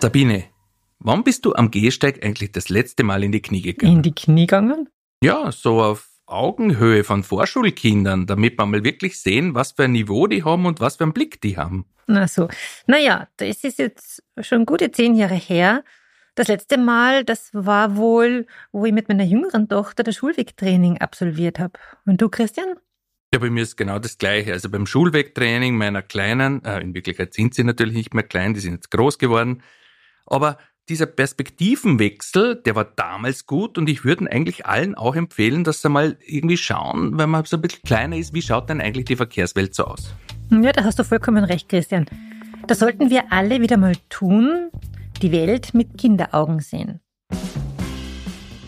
Sabine, wann bist du am Gehsteig eigentlich das letzte Mal in die Knie gegangen? In die Knie gegangen? Ja, so auf Augenhöhe von Vorschulkindern, damit man mal wirklich sehen, was für ein Niveau die haben und was für einen Blick die haben. Na so. Naja, das ist jetzt schon gute zehn Jahre her. Das letzte Mal, das war wohl, wo ich mit meiner jüngeren Tochter das Schulwegtraining absolviert habe. Und du, Christian? Ja, bei mir ist genau das Gleiche. Also beim Schulwegtraining meiner Kleinen, äh, in Wirklichkeit sind sie natürlich nicht mehr klein, die sind jetzt groß geworden, aber dieser Perspektivenwechsel, der war damals gut und ich würde eigentlich allen auch empfehlen, dass sie mal irgendwie schauen, wenn man so ein bisschen kleiner ist, wie schaut denn eigentlich die Verkehrswelt so aus? Ja, da hast du vollkommen recht, Christian. Das sollten wir alle wieder mal tun, die Welt mit Kinderaugen sehen.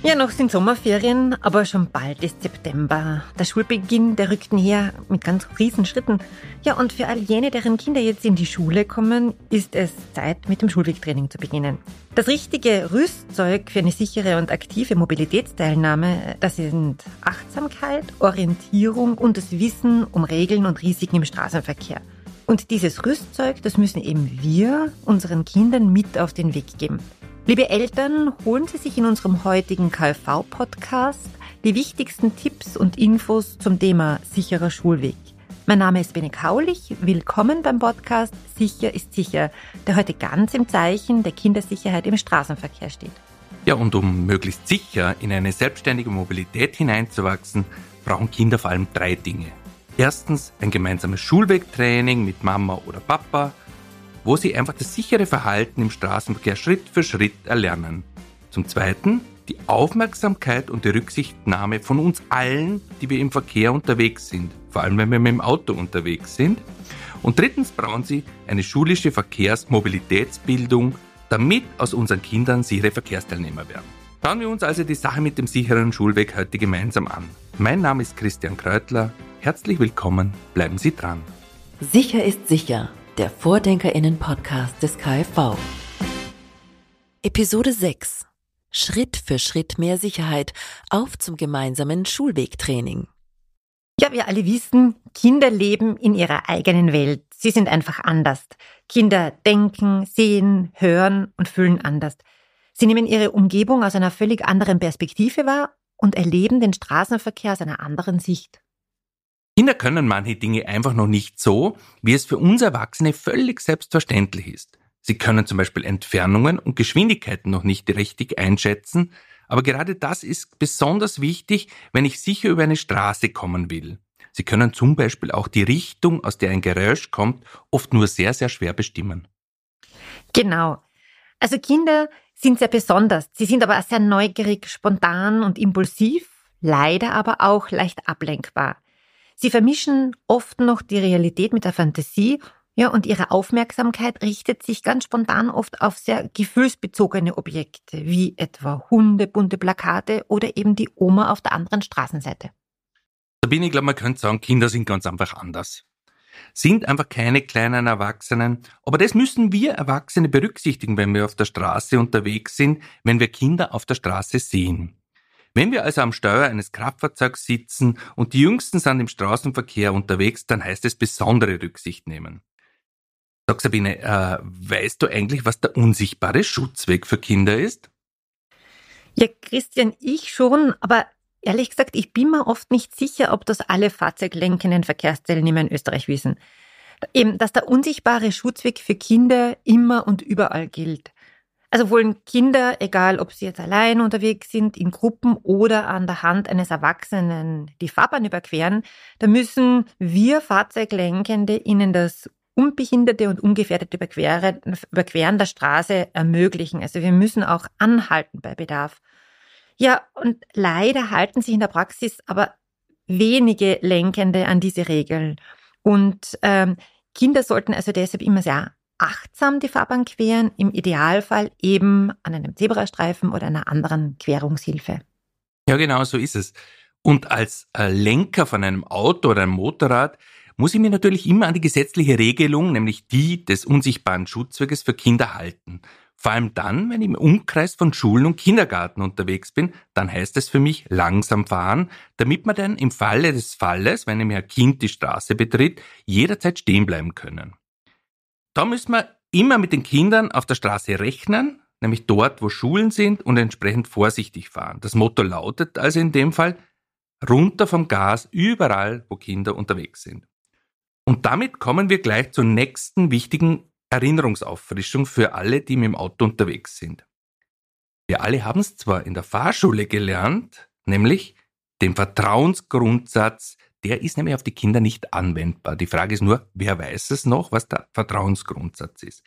Ja, noch sind Sommerferien, aber schon bald ist September. Der Schulbeginn, der rückt näher mit ganz riesen Schritten. Ja, und für all jene, deren Kinder jetzt in die Schule kommen, ist es Zeit, mit dem Schulwegtraining zu beginnen. Das richtige Rüstzeug für eine sichere und aktive Mobilitätsteilnahme, das sind Achtsamkeit, Orientierung und das Wissen um Regeln und Risiken im Straßenverkehr. Und dieses Rüstzeug, das müssen eben wir unseren Kindern mit auf den Weg geben. Liebe Eltern, holen Sie sich in unserem heutigen KfV-Podcast die wichtigsten Tipps und Infos zum Thema sicherer Schulweg. Mein Name ist Bene Kaulich. Willkommen beim Podcast Sicher ist sicher, der heute ganz im Zeichen der Kindersicherheit im Straßenverkehr steht. Ja, und um möglichst sicher in eine selbstständige Mobilität hineinzuwachsen, brauchen Kinder vor allem drei Dinge. Erstens ein gemeinsames Schulwegtraining mit Mama oder Papa, wo sie einfach das sichere Verhalten im Straßenverkehr Schritt für Schritt erlernen. Zum Zweiten die Aufmerksamkeit und die Rücksichtnahme von uns allen, die wir im Verkehr unterwegs sind, vor allem wenn wir mit dem Auto unterwegs sind. Und drittens brauchen sie eine schulische Verkehrsmobilitätsbildung, damit aus unseren Kindern sichere Verkehrsteilnehmer werden. Schauen wir uns also die Sache mit dem sicheren Schulweg heute gemeinsam an. Mein Name ist Christian Kreutler. Herzlich willkommen, bleiben Sie dran. Sicher ist sicher der Vordenkerinnen-Podcast des KfV. Episode 6. Schritt für Schritt mehr Sicherheit auf zum gemeinsamen Schulwegtraining. Ja, wir alle wissen, Kinder leben in ihrer eigenen Welt. Sie sind einfach anders. Kinder denken, sehen, hören und fühlen anders. Sie nehmen ihre Umgebung aus einer völlig anderen Perspektive wahr und erleben den Straßenverkehr aus einer anderen Sicht. Kinder können manche Dinge einfach noch nicht so, wie es für uns Erwachsene völlig selbstverständlich ist. Sie können zum Beispiel Entfernungen und Geschwindigkeiten noch nicht richtig einschätzen, aber gerade das ist besonders wichtig, wenn ich sicher über eine Straße kommen will. Sie können zum Beispiel auch die Richtung, aus der ein Geräusch kommt, oft nur sehr, sehr schwer bestimmen. Genau. Also Kinder sind sehr besonders. Sie sind aber sehr neugierig, spontan und impulsiv, leider aber auch leicht ablenkbar. Sie vermischen oft noch die Realität mit der Fantasie ja, und ihre Aufmerksamkeit richtet sich ganz spontan oft auf sehr gefühlsbezogene Objekte, wie etwa Hunde, bunte Plakate oder eben die Oma auf der anderen Straßenseite. Sabine, ich glaube, man könnte sagen, Kinder sind ganz einfach anders. Sind einfach keine kleinen Erwachsenen. Aber das müssen wir Erwachsene berücksichtigen, wenn wir auf der Straße unterwegs sind, wenn wir Kinder auf der Straße sehen. Wenn wir also am Steuer eines Kraftfahrzeugs sitzen und die Jüngsten sind im Straßenverkehr unterwegs, dann heißt es besondere Rücksicht nehmen. Sag Sabine, äh, weißt du eigentlich, was der unsichtbare Schutzweg für Kinder ist? Ja, Christian, ich schon, aber ehrlich gesagt, ich bin mir oft nicht sicher, ob das alle fahrzeuglenkenden Verkehrsteilnehmer in Österreich wissen. Eben, dass der unsichtbare Schutzweg für Kinder immer und überall gilt. Also wollen Kinder, egal ob sie jetzt allein unterwegs sind, in Gruppen oder an der Hand eines Erwachsenen die Fahrbahn überqueren, da müssen wir Fahrzeuglenkende ihnen das unbehinderte und ungefährdete Überqueren, Überqueren der Straße ermöglichen. Also wir müssen auch anhalten bei Bedarf. Ja, und leider halten sich in der Praxis aber wenige Lenkende an diese Regeln. Und ähm, Kinder sollten also deshalb immer sehr achtsam die Fahrbahn queren, im Idealfall eben an einem Zebrastreifen oder einer anderen Querungshilfe. Ja, genau, so ist es. Und als äh, Lenker von einem Auto oder einem Motorrad muss ich mir natürlich immer an die gesetzliche Regelung, nämlich die des unsichtbaren Schutzweges für Kinder halten. Vor allem dann, wenn ich im Umkreis von Schulen und Kindergarten unterwegs bin, dann heißt es für mich langsam fahren, damit wir dann im Falle des Falles, wenn nämlich ein Kind die Straße betritt, jederzeit stehen bleiben können. Da müssen wir immer mit den Kindern auf der Straße rechnen, nämlich dort, wo Schulen sind und entsprechend vorsichtig fahren. Das Motto lautet also in dem Fall runter vom Gas überall, wo Kinder unterwegs sind. Und damit kommen wir gleich zur nächsten wichtigen Erinnerungsauffrischung für alle, die mit dem Auto unterwegs sind. Wir alle haben es zwar in der Fahrschule gelernt, nämlich den Vertrauensgrundsatz, der ist nämlich auf die Kinder nicht anwendbar. Die Frage ist nur, wer weiß es noch, was der Vertrauensgrundsatz ist.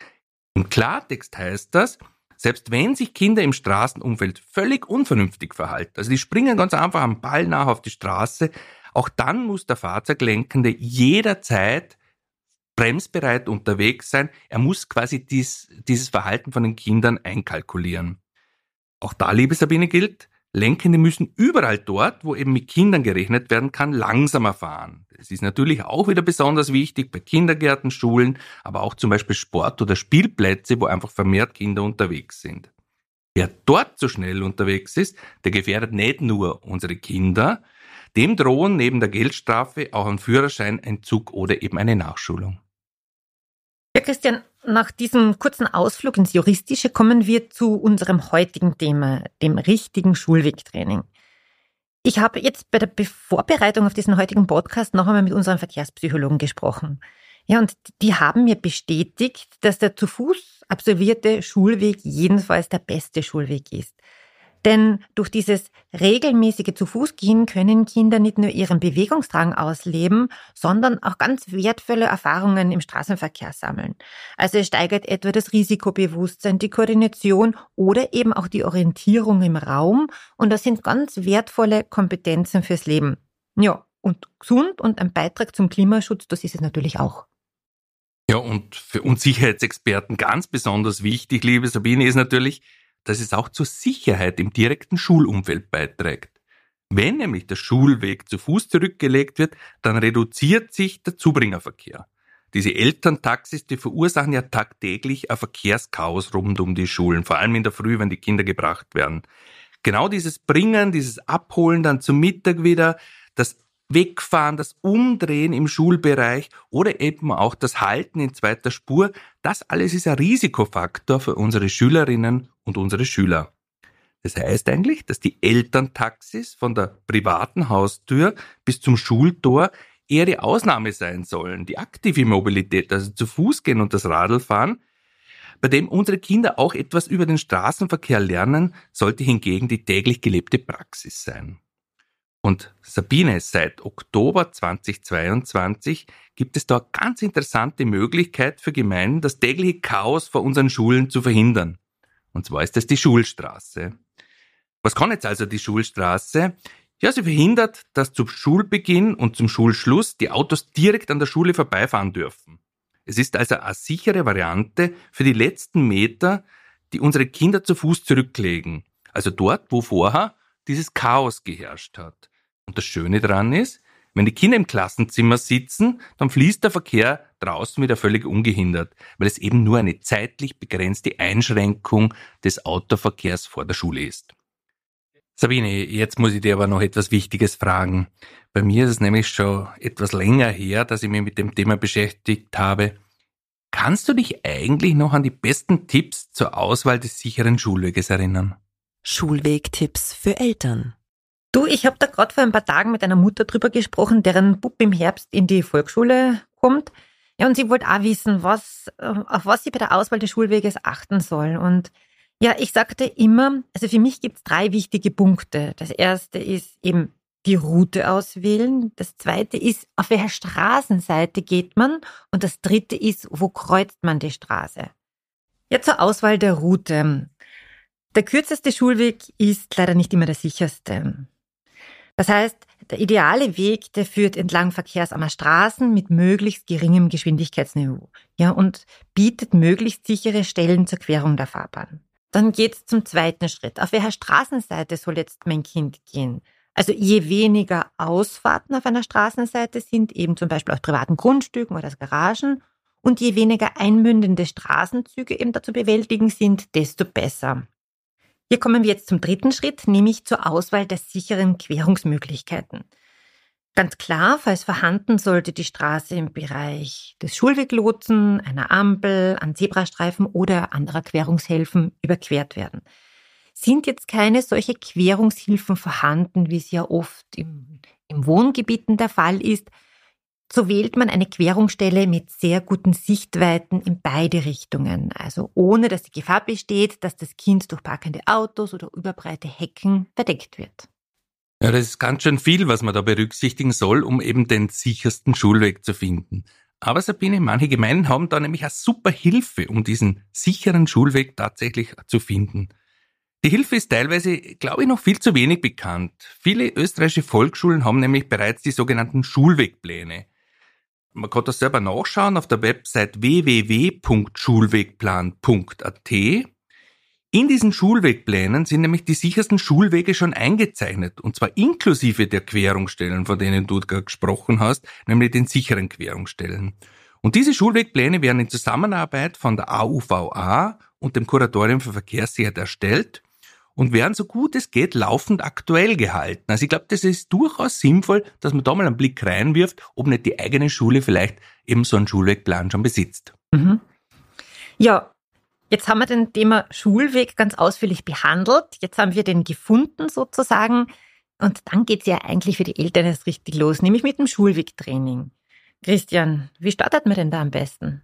Im Klartext heißt das, selbst wenn sich Kinder im Straßenumfeld völlig unvernünftig verhalten, also die springen ganz einfach am Ball nach auf die Straße, auch dann muss der Fahrzeuglenkende jederzeit bremsbereit unterwegs sein. Er muss quasi dies, dieses Verhalten von den Kindern einkalkulieren. Auch da, liebe Sabine, gilt, Lenkende müssen überall dort, wo eben mit Kindern gerechnet werden kann, langsamer fahren. Das ist natürlich auch wieder besonders wichtig bei Kindergärten, Schulen, aber auch zum Beispiel Sport- oder Spielplätze, wo einfach vermehrt Kinder unterwegs sind. Wer dort so schnell unterwegs ist, der gefährdet nicht nur unsere Kinder, dem drohen neben der Geldstrafe auch ein Führerscheinentzug oder eben eine Nachschulung. Christian, nach diesem kurzen Ausflug ins Juristische kommen wir zu unserem heutigen Thema, dem richtigen Schulwegtraining. Ich habe jetzt bei der Vorbereitung auf diesen heutigen Podcast noch einmal mit unserem Verkehrspsychologen gesprochen. Ja, und die haben mir bestätigt, dass der zu Fuß absolvierte Schulweg jedenfalls der beste Schulweg ist. Denn durch dieses regelmäßige zu Fuß gehen können Kinder nicht nur ihren Bewegungsdrang ausleben, sondern auch ganz wertvolle Erfahrungen im Straßenverkehr sammeln. Also es steigert etwa das Risikobewusstsein, die Koordination oder eben auch die Orientierung im Raum. Und das sind ganz wertvolle Kompetenzen fürs Leben. Ja, und gesund und ein Beitrag zum Klimaschutz, das ist es natürlich auch. Ja, und für uns Sicherheitsexperten ganz besonders wichtig, liebe Sabine, ist natürlich, dass es auch zur Sicherheit im direkten Schulumfeld beiträgt. Wenn nämlich der Schulweg zu Fuß zurückgelegt wird, dann reduziert sich der Zubringerverkehr. Diese Elterntaxis, die verursachen ja tagtäglich ein Verkehrschaos rund um die Schulen, vor allem in der Früh, wenn die Kinder gebracht werden. Genau dieses Bringen, dieses Abholen dann zum Mittag wieder, das Wegfahren, das Umdrehen im Schulbereich oder eben auch das Halten in zweiter Spur, das alles ist ein Risikofaktor für unsere Schülerinnen und unsere Schüler. Das heißt eigentlich, dass die Elterntaxis von der privaten Haustür bis zum Schultor eher die Ausnahme sein sollen. Die aktive Mobilität, also zu Fuß gehen und das Radl fahren, bei dem unsere Kinder auch etwas über den Straßenverkehr lernen, sollte hingegen die täglich gelebte Praxis sein. Und Sabine, seit Oktober 2022 gibt es da ganz interessante Möglichkeit für Gemeinden, das tägliche Chaos vor unseren Schulen zu verhindern. Und zwar ist das die Schulstraße. Was kann jetzt also die Schulstraße? Ja, sie verhindert, dass zum Schulbeginn und zum Schulschluss die Autos direkt an der Schule vorbeifahren dürfen. Es ist also eine sichere Variante für die letzten Meter, die unsere Kinder zu Fuß zurücklegen. Also dort, wo vorher dieses Chaos geherrscht hat. Und das Schöne daran ist, wenn die Kinder im Klassenzimmer sitzen, dann fließt der Verkehr draußen wieder völlig ungehindert, weil es eben nur eine zeitlich begrenzte Einschränkung des Autoverkehrs vor der Schule ist. Sabine, jetzt muss ich dir aber noch etwas Wichtiges fragen. Bei mir ist es nämlich schon etwas länger her, dass ich mich mit dem Thema beschäftigt habe. Kannst du dich eigentlich noch an die besten Tipps zur Auswahl des sicheren Schulweges erinnern? Schulwegtipps für Eltern. Du, ich habe da gerade vor ein paar Tagen mit einer Mutter drüber gesprochen, deren Bub im Herbst in die Volksschule kommt. Ja, und sie wollte auch wissen, was, äh, auf was sie bei der Auswahl des Schulweges achten soll. Und ja, ich sagte immer, also für mich gibt es drei wichtige Punkte. Das erste ist eben die Route auswählen. Das zweite ist, auf welcher Straßenseite geht man? Und das dritte ist, wo kreuzt man die Straße? Ja, zur Auswahl der Route. Der kürzeste Schulweg ist leider nicht immer der sicherste. Das heißt, der ideale Weg, der führt entlang verkehrsarmer Straßen mit möglichst geringem Geschwindigkeitsniveau. Ja, und bietet möglichst sichere Stellen zur Querung der Fahrbahn. Dann geht's zum zweiten Schritt. Auf welcher Straßenseite soll jetzt mein Kind gehen? Also je weniger Ausfahrten auf einer Straßenseite sind, eben zum Beispiel aus privaten Grundstücken oder Garagen, Und je weniger einmündende Straßenzüge eben dazu bewältigen sind, desto besser. Hier kommen wir jetzt zum dritten Schritt, nämlich zur Auswahl der sicheren Querungsmöglichkeiten. Ganz klar, falls vorhanden, sollte die Straße im Bereich des Schulweglotsen, einer Ampel, an Zebrastreifen oder anderer Querungshilfen überquert werden. Sind jetzt keine solche Querungshilfen vorhanden, wie es ja oft im, im Wohngebieten der Fall ist, so wählt man eine Querungsstelle mit sehr guten Sichtweiten in beide Richtungen, also ohne dass die Gefahr besteht, dass das Kind durch parkende Autos oder überbreite Hecken verdeckt wird. Ja, das ist ganz schön viel, was man da berücksichtigen soll, um eben den sichersten Schulweg zu finden. Aber Sabine, manche Gemeinden haben da nämlich eine super Hilfe, um diesen sicheren Schulweg tatsächlich zu finden. Die Hilfe ist teilweise, glaube ich, noch viel zu wenig bekannt. Viele österreichische Volksschulen haben nämlich bereits die sogenannten Schulwegpläne. Man kann das selber nachschauen auf der Website www.schulwegplan.at. In diesen Schulwegplänen sind nämlich die sichersten Schulwege schon eingezeichnet, und zwar inklusive der Querungsstellen, von denen du gerade gesprochen hast, nämlich den sicheren Querungsstellen. Und diese Schulwegpläne werden in Zusammenarbeit von der AUVA und dem Kuratorium für Verkehrssicherheit erstellt und werden so gut es geht laufend aktuell gehalten. Also ich glaube, das ist durchaus sinnvoll, dass man da mal einen Blick reinwirft, ob nicht die eigene Schule vielleicht eben so einen Schulwegplan schon besitzt. Mhm. Ja, jetzt haben wir den Thema Schulweg ganz ausführlich behandelt. Jetzt haben wir den gefunden sozusagen. Und dann geht's ja eigentlich für die Eltern erst richtig los, nämlich mit dem Schulwegtraining. Christian, wie startet man denn da am besten?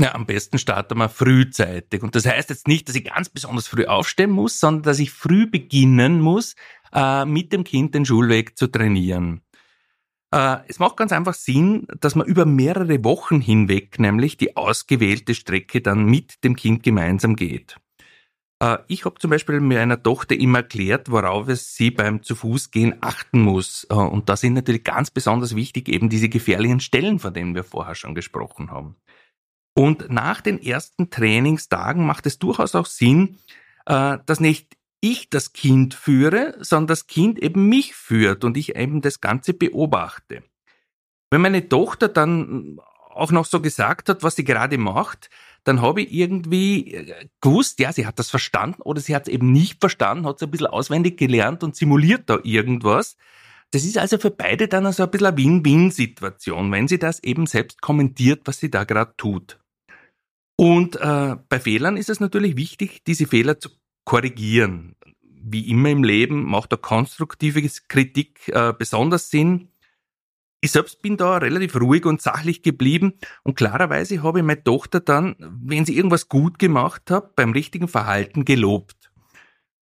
Ja, am besten starten wir frühzeitig. Und das heißt jetzt nicht, dass ich ganz besonders früh aufstehen muss, sondern dass ich früh beginnen muss, äh, mit dem Kind den Schulweg zu trainieren. Äh, es macht ganz einfach Sinn, dass man über mehrere Wochen hinweg nämlich die ausgewählte Strecke dann mit dem Kind gemeinsam geht. Äh, ich habe zum Beispiel meiner Tochter immer erklärt, worauf es sie beim zu Fuß gehen achten muss. Äh, und da sind natürlich ganz besonders wichtig eben diese gefährlichen Stellen, von denen wir vorher schon gesprochen haben. Und nach den ersten Trainingstagen macht es durchaus auch Sinn, äh, dass nicht ich das Kind führe, sondern das Kind eben mich führt und ich eben das Ganze beobachte. Wenn meine Tochter dann auch noch so gesagt hat, was sie gerade macht, dann habe ich irgendwie äh, gewusst, ja, sie hat das verstanden oder sie hat es eben nicht verstanden, hat es ein bisschen auswendig gelernt und simuliert da irgendwas. Das ist also für beide dann also ein bisschen eine Win-Win-Situation, wenn sie das eben selbst kommentiert, was sie da gerade tut. Und äh, bei Fehlern ist es natürlich wichtig, diese Fehler zu korrigieren. Wie immer im Leben macht eine konstruktive Kritik äh, besonders Sinn. Ich selbst bin da relativ ruhig und sachlich geblieben und klarerweise habe ich meine Tochter dann, wenn sie irgendwas gut gemacht hat, beim richtigen Verhalten gelobt.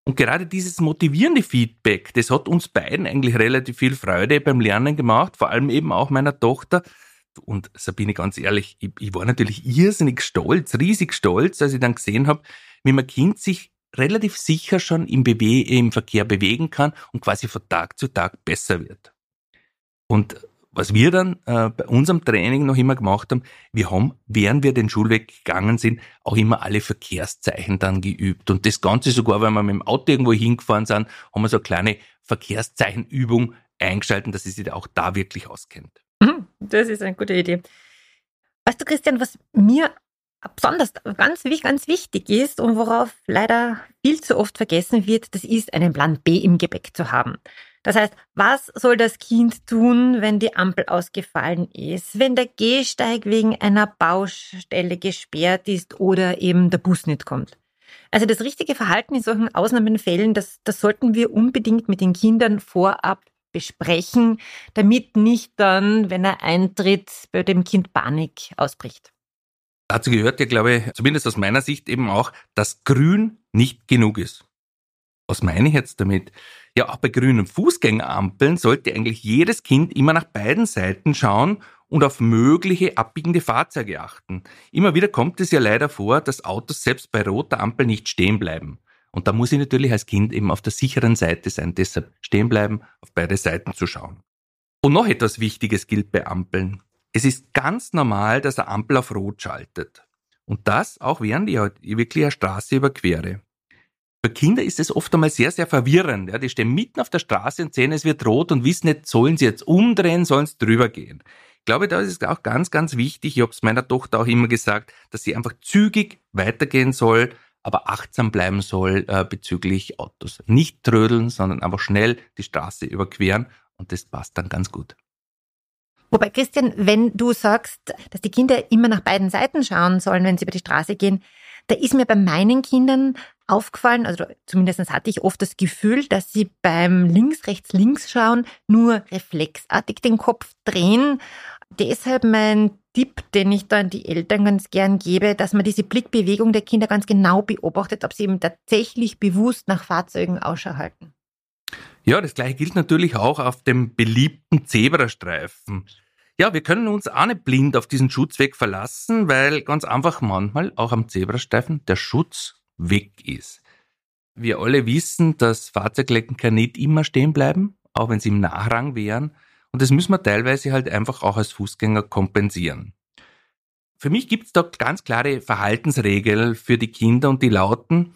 Und gerade dieses motivierende Feedback, das hat uns beiden eigentlich relativ viel Freude beim Lernen gemacht, vor allem eben auch meiner Tochter, und Sabine, ganz ehrlich, ich, ich war natürlich irrsinnig stolz, riesig stolz, als ich dann gesehen habe, wie mein Kind sich relativ sicher schon im, Bewe im Verkehr bewegen kann und quasi von Tag zu Tag besser wird. Und was wir dann äh, bei unserem Training noch immer gemacht haben, wir haben, während wir den Schulweg gegangen sind, auch immer alle Verkehrszeichen dann geübt. Und das Ganze sogar, wenn wir mit dem Auto irgendwo hingefahren sind, haben wir so eine kleine Verkehrszeichenübung eingeschalten, dass sie sich auch da wirklich auskennt. Das ist eine gute Idee. Weißt du, Christian, was mir besonders ganz, ganz wichtig ist und worauf leider viel zu oft vergessen wird, das ist, einen Plan B im Gepäck zu haben. Das heißt, was soll das Kind tun, wenn die Ampel ausgefallen ist, wenn der Gehsteig wegen einer Baustelle gesperrt ist oder eben der Bus nicht kommt? Also das richtige Verhalten in solchen Ausnahmenfällen, das, das sollten wir unbedingt mit den Kindern vorab besprechen, damit nicht dann, wenn er eintritt, bei dem Kind Panik ausbricht. Dazu gehört ja, glaube ich, zumindest aus meiner Sicht eben auch, dass grün nicht genug ist. Was meine ich jetzt damit? Ja, auch bei grünen Fußgängerampeln sollte eigentlich jedes Kind immer nach beiden Seiten schauen und auf mögliche abbiegende Fahrzeuge achten. Immer wieder kommt es ja leider vor, dass Autos selbst bei roter Ampel nicht stehen bleiben. Und da muss ich natürlich als Kind eben auf der sicheren Seite sein, deshalb stehen bleiben, auf beide Seiten zu schauen. Und noch etwas Wichtiges gilt bei Ampeln. Es ist ganz normal, dass eine Ampel auf Rot schaltet. Und das auch während ich halt wirklich eine Straße überquere. Für Kinder ist es oft einmal sehr, sehr verwirrend. Ja, die stehen mitten auf der Straße und sehen, es wird rot und wissen nicht, sollen sie jetzt umdrehen, sollen sie drüber gehen. glaube, da ist es auch ganz, ganz wichtig, ich habe es meiner Tochter auch immer gesagt, dass sie einfach zügig weitergehen soll, aber achtsam bleiben soll äh, bezüglich Autos. Nicht trödeln, sondern einfach schnell die Straße überqueren und das passt dann ganz gut. Wobei, Christian, wenn du sagst, dass die Kinder immer nach beiden Seiten schauen sollen, wenn sie über die Straße gehen, da ist mir bei meinen Kindern aufgefallen, also zumindest hatte ich oft das Gefühl, dass sie beim links, rechts, links schauen nur reflexartig den Kopf drehen. Deshalb mein Tipp, den ich da an die Eltern ganz gern gebe, dass man diese Blickbewegung der Kinder ganz genau beobachtet, ob sie eben tatsächlich bewusst nach Fahrzeugen Ausschau halten. Ja, das gleiche gilt natürlich auch auf dem beliebten Zebrastreifen. Ja, wir können uns auch nicht blind auf diesen Schutzweg verlassen, weil ganz einfach manchmal auch am Zebrastreifen der Schutz weg ist. Wir alle wissen, dass Fahrzeuglenker nicht immer stehen bleiben, auch wenn sie im Nachrang wären. Und das müssen wir teilweise halt einfach auch als Fußgänger kompensieren. Für mich gibt es da ganz klare Verhaltensregeln für die Kinder und die lauten,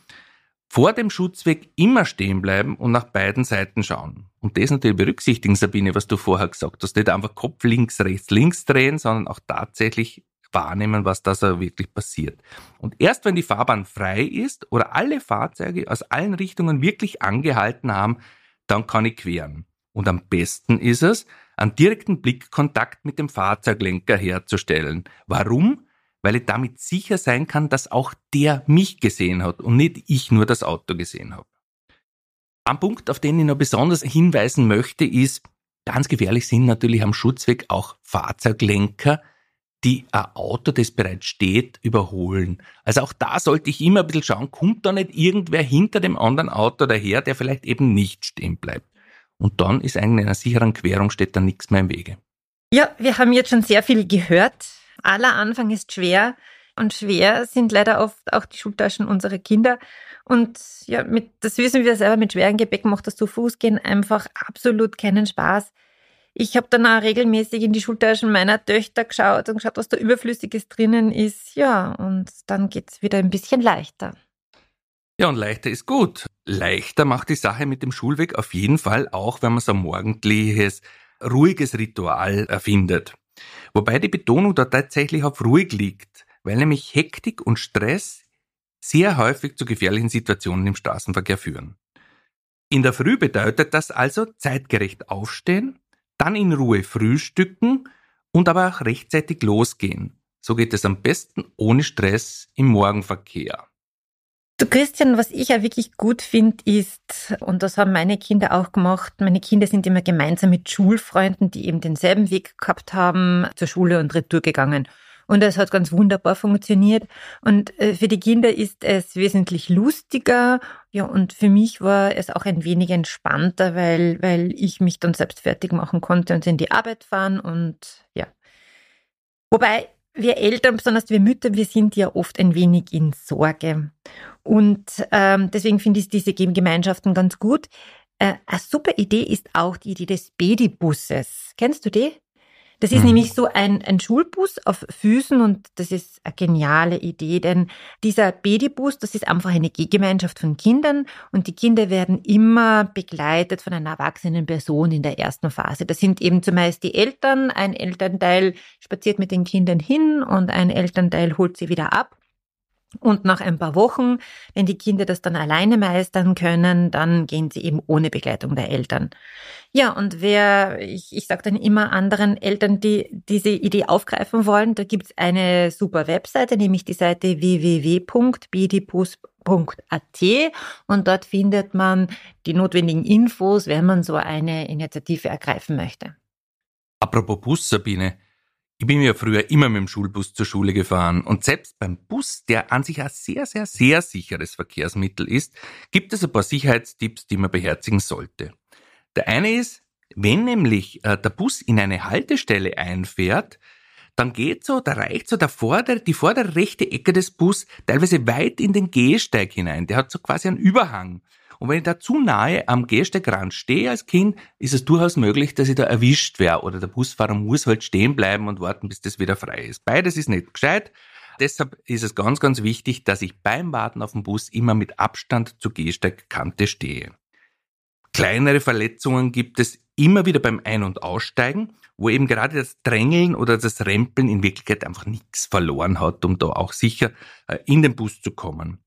vor dem Schutzweg immer stehen bleiben und nach beiden Seiten schauen. Und das natürlich berücksichtigen, Sabine, was du vorher gesagt hast. Nicht einfach Kopf links, rechts, links drehen, sondern auch tatsächlich wahrnehmen, was da so wirklich passiert. Und erst wenn die Fahrbahn frei ist oder alle Fahrzeuge aus allen Richtungen wirklich angehalten haben, dann kann ich queren. Und am besten ist es, einen direkten Blickkontakt mit dem Fahrzeuglenker herzustellen. Warum? weil ich damit sicher sein kann, dass auch der mich gesehen hat und nicht ich nur das Auto gesehen habe. Ein Punkt, auf den ich noch besonders hinweisen möchte, ist, ganz gefährlich sind natürlich am Schutzweg auch Fahrzeuglenker, die ein Auto, das bereits steht, überholen. Also auch da sollte ich immer ein bisschen schauen, kommt da nicht irgendwer hinter dem anderen Auto daher, der vielleicht eben nicht stehen bleibt. Und dann ist eigentlich in einer sicheren Querung steht da nichts mehr im Wege. Ja, wir haben jetzt schon sehr viel gehört aller Anfang ist schwer und schwer sind leider oft auch die Schultaschen unserer Kinder. Und ja, mit, das wissen wir selber, mit schwerem Gepäck macht das zu Fuß gehen einfach absolut keinen Spaß. Ich habe dann auch regelmäßig in die Schultaschen meiner Töchter geschaut und geschaut, was da Überflüssiges drinnen ist. Ja, und dann geht's wieder ein bisschen leichter. Ja, und leichter ist gut. Leichter macht die Sache mit dem Schulweg auf jeden Fall auch, wenn man so ein morgendliches, ruhiges Ritual erfindet. Wobei die Betonung da tatsächlich auf ruhig liegt, weil nämlich Hektik und Stress sehr häufig zu gefährlichen Situationen im Straßenverkehr führen. In der Früh bedeutet das also zeitgerecht aufstehen, dann in Ruhe frühstücken und aber auch rechtzeitig losgehen. So geht es am besten ohne Stress im Morgenverkehr. Du Christian, was ich ja wirklich gut finde, ist, und das haben meine Kinder auch gemacht, meine Kinder sind immer gemeinsam mit Schulfreunden, die eben denselben Weg gehabt haben, zur Schule und Retour gegangen. Und es hat ganz wunderbar funktioniert. Und äh, für die Kinder ist es wesentlich lustiger. Ja, und für mich war es auch ein wenig entspannter, weil, weil ich mich dann selbst fertig machen konnte und in die Arbeit fahren und ja. Wobei wir Eltern, besonders wir Mütter, wir sind ja oft ein wenig in Sorge. Und ähm, deswegen finde ich diese Gemeinschaften ganz gut. Äh, eine super Idee ist auch die Idee des Bedibusses. Kennst du die? Das ist mhm. nämlich so ein, ein Schulbus auf Füßen und das ist eine geniale Idee, denn dieser Bedibus, das ist einfach eine Gehgemeinschaft von Kindern und die Kinder werden immer begleitet von einer erwachsenen Person in der ersten Phase. Das sind eben zumeist die Eltern. Ein Elternteil spaziert mit den Kindern hin und ein Elternteil holt sie wieder ab. Und nach ein paar Wochen, wenn die Kinder das dann alleine meistern können, dann gehen sie eben ohne Begleitung der Eltern. Ja, und wer, ich, ich sage dann immer anderen Eltern, die diese Idee aufgreifen wollen, da gibt's eine super Webseite, nämlich die Seite www.bidibus.at und dort findet man die notwendigen Infos, wenn man so eine Initiative ergreifen möchte. Apropos Bus, Sabine. Ich bin ja früher immer mit dem Schulbus zur Schule gefahren und selbst beim Bus, der an sich ein sehr, sehr, sehr sicheres Verkehrsmittel ist, gibt es ein paar Sicherheitstipps, die man beherzigen sollte. Der eine ist, wenn nämlich äh, der Bus in eine Haltestelle einfährt, dann geht so, da reicht so der vordere, die vordere rechte Ecke des Bus teilweise weit in den Gehsteig hinein. Der hat so quasi einen Überhang. Und wenn ich da zu nahe am Gehsteigrand stehe als Kind, ist es durchaus möglich, dass ich da erwischt wäre oder der Busfahrer muss halt stehen bleiben und warten, bis das wieder frei ist. Beides ist nicht gescheit. Deshalb ist es ganz, ganz wichtig, dass ich beim Warten auf den Bus immer mit Abstand zur Gehsteigkante stehe. kleinere Verletzungen gibt es immer wieder beim Ein- und Aussteigen, wo eben gerade das Drängeln oder das Rempeln in Wirklichkeit einfach nichts verloren hat, um da auch sicher äh, in den Bus zu kommen.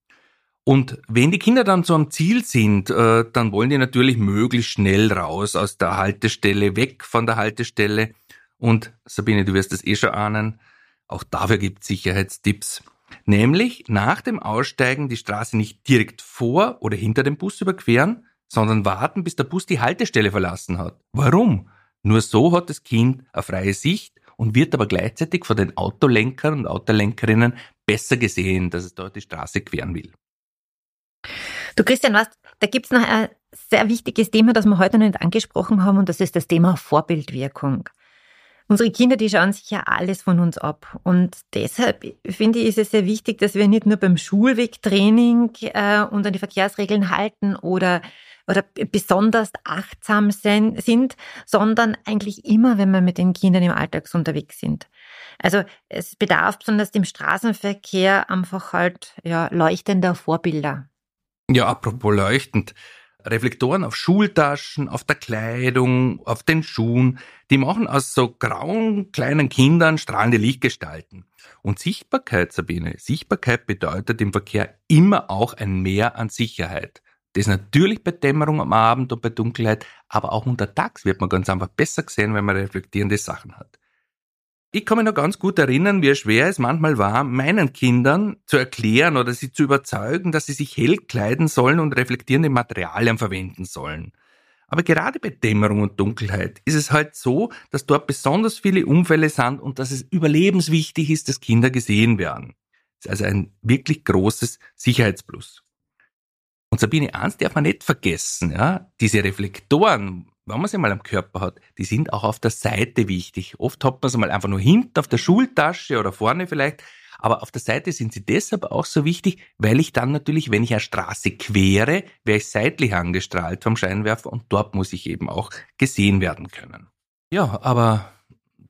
Und wenn die Kinder dann so am Ziel sind, äh, dann wollen die natürlich möglichst schnell raus aus der Haltestelle, weg von der Haltestelle. Und Sabine, du wirst es eh schon ahnen, auch dafür gibt es Sicherheitstipps. Nämlich nach dem Aussteigen die Straße nicht direkt vor oder hinter dem Bus überqueren, sondern warten, bis der Bus die Haltestelle verlassen hat. Warum? Nur so hat das Kind eine freie Sicht und wird aber gleichzeitig von den Autolenkern und Autolenkerinnen besser gesehen, dass es dort die Straße queren will. Du Christian, was, da gibt's noch ein sehr wichtiges Thema, das wir heute noch nicht angesprochen haben, und das ist das Thema Vorbildwirkung. Unsere Kinder, die schauen sich ja alles von uns ab. Und deshalb finde ich, ist es sehr wichtig, dass wir nicht nur beim Schulwegtraining äh, uns an die Verkehrsregeln halten oder, oder besonders achtsam sein, sind, sondern eigentlich immer, wenn wir mit den Kindern im Alltag unterwegs sind. Also es bedarf besonders im Straßenverkehr einfach halt ja, leuchtender Vorbilder. Ja, apropos leuchtend. Reflektoren auf Schultaschen, auf der Kleidung, auf den Schuhen, die machen aus so grauen kleinen Kindern strahlende Lichtgestalten. Und Sichtbarkeit, Sabine, Sichtbarkeit bedeutet im Verkehr immer auch ein Mehr an Sicherheit. Das natürlich bei Dämmerung am Abend und bei Dunkelheit, aber auch untertags wird man ganz einfach besser gesehen, wenn man reflektierende Sachen hat. Ich kann mich noch ganz gut erinnern, wie schwer es manchmal war, meinen Kindern zu erklären oder sie zu überzeugen, dass sie sich hell kleiden sollen und reflektierende Materialien verwenden sollen. Aber gerade bei Dämmerung und Dunkelheit ist es halt so, dass dort besonders viele Unfälle sind und dass es überlebenswichtig ist, dass Kinder gesehen werden. Das ist also ein wirklich großes Sicherheitsplus. Und Sabine, eins darf man nicht vergessen, ja, diese Reflektoren, wenn man sie mal am Körper hat, die sind auch auf der Seite wichtig. Oft hat man sie mal einfach nur hinten auf der Schultasche oder vorne vielleicht, aber auf der Seite sind sie deshalb auch so wichtig, weil ich dann natürlich, wenn ich eine Straße quere, wäre ich seitlich angestrahlt vom Scheinwerfer und dort muss ich eben auch gesehen werden können. Ja, aber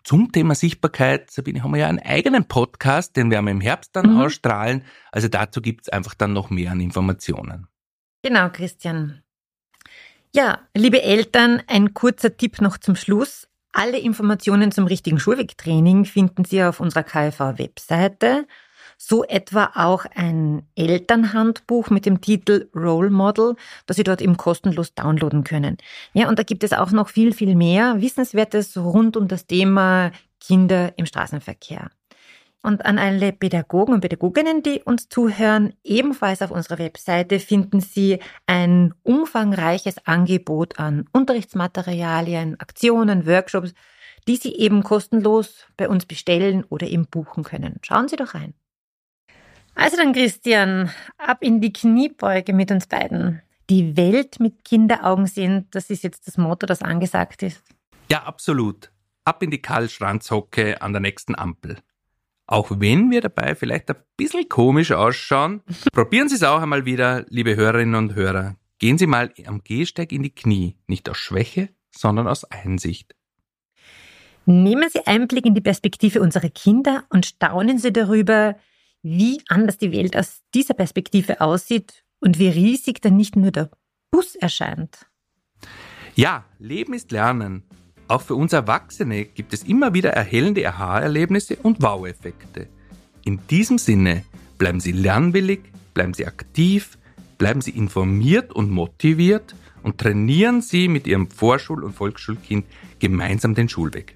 zum Thema Sichtbarkeit, Sabine, haben wir ja einen eigenen Podcast, den werden wir im Herbst dann mhm. ausstrahlen. Also dazu gibt's einfach dann noch mehr an Informationen. Genau, Christian. Ja, liebe Eltern, ein kurzer Tipp noch zum Schluss. Alle Informationen zum richtigen Schulwegtraining finden Sie auf unserer KfV-Webseite. So etwa auch ein Elternhandbuch mit dem Titel Role Model, das Sie dort eben kostenlos downloaden können. Ja, und da gibt es auch noch viel, viel mehr Wissenswertes rund um das Thema Kinder im Straßenverkehr. Und an alle Pädagogen und Pädagoginnen, die uns zuhören, ebenfalls auf unserer Webseite finden Sie ein umfangreiches Angebot an Unterrichtsmaterialien, Aktionen, Workshops, die Sie eben kostenlos bei uns bestellen oder eben buchen können. Schauen Sie doch rein. Also dann, Christian, ab in die Kniebeuge mit uns beiden. Die Welt mit Kinderaugen sehen, das ist jetzt das Motto, das angesagt ist. Ja, absolut. Ab in die Karl-Schranz-Hocke an der nächsten Ampel. Auch wenn wir dabei vielleicht ein bisschen komisch ausschauen, probieren Sie es auch einmal wieder, liebe Hörerinnen und Hörer. Gehen Sie mal am Gehsteig in die Knie, nicht aus Schwäche, sondern aus Einsicht. Nehmen Sie Einblick in die Perspektive unserer Kinder und staunen Sie darüber, wie anders die Welt aus dieser Perspektive aussieht und wie riesig dann nicht nur der Bus erscheint. Ja, Leben ist Lernen. Auch für uns Erwachsene gibt es immer wieder erhellende Aha-Erlebnisse und Wow-Effekte. In diesem Sinne bleiben Sie lernwillig, bleiben Sie aktiv, bleiben Sie informiert und motiviert und trainieren Sie mit Ihrem Vorschul- und Volksschulkind gemeinsam den Schulweg.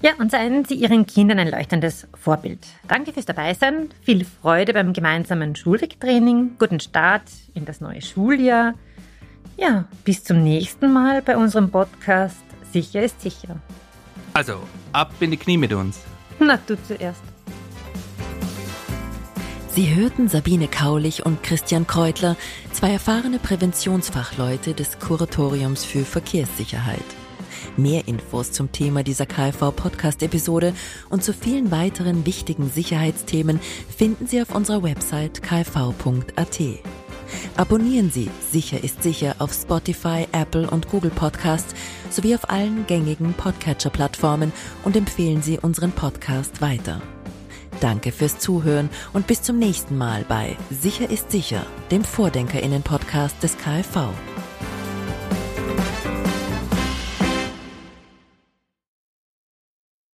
Ja, und seien Sie Ihren Kindern ein leuchtendes Vorbild. Danke fürs Dabeisein, viel Freude beim gemeinsamen Schulwegtraining, guten Start in das neue Schuljahr ja, bis zum nächsten Mal bei unserem Podcast Sicher ist sicher. Also, ab in die Knie mit uns. Na, du zuerst. Sie hörten Sabine Kaulich und Christian Kreutler, zwei erfahrene Präventionsfachleute des Kuratoriums für Verkehrssicherheit. Mehr Infos zum Thema dieser KfV-Podcast-Episode und zu vielen weiteren wichtigen Sicherheitsthemen finden Sie auf unserer Website kv.at. Abonnieren Sie Sicher ist sicher auf Spotify, Apple und Google Podcasts sowie auf allen gängigen Podcatcher-Plattformen und empfehlen Sie unseren Podcast weiter. Danke fürs Zuhören und bis zum nächsten Mal bei Sicher ist sicher, dem Vordenkerinnen-Podcast des KfV.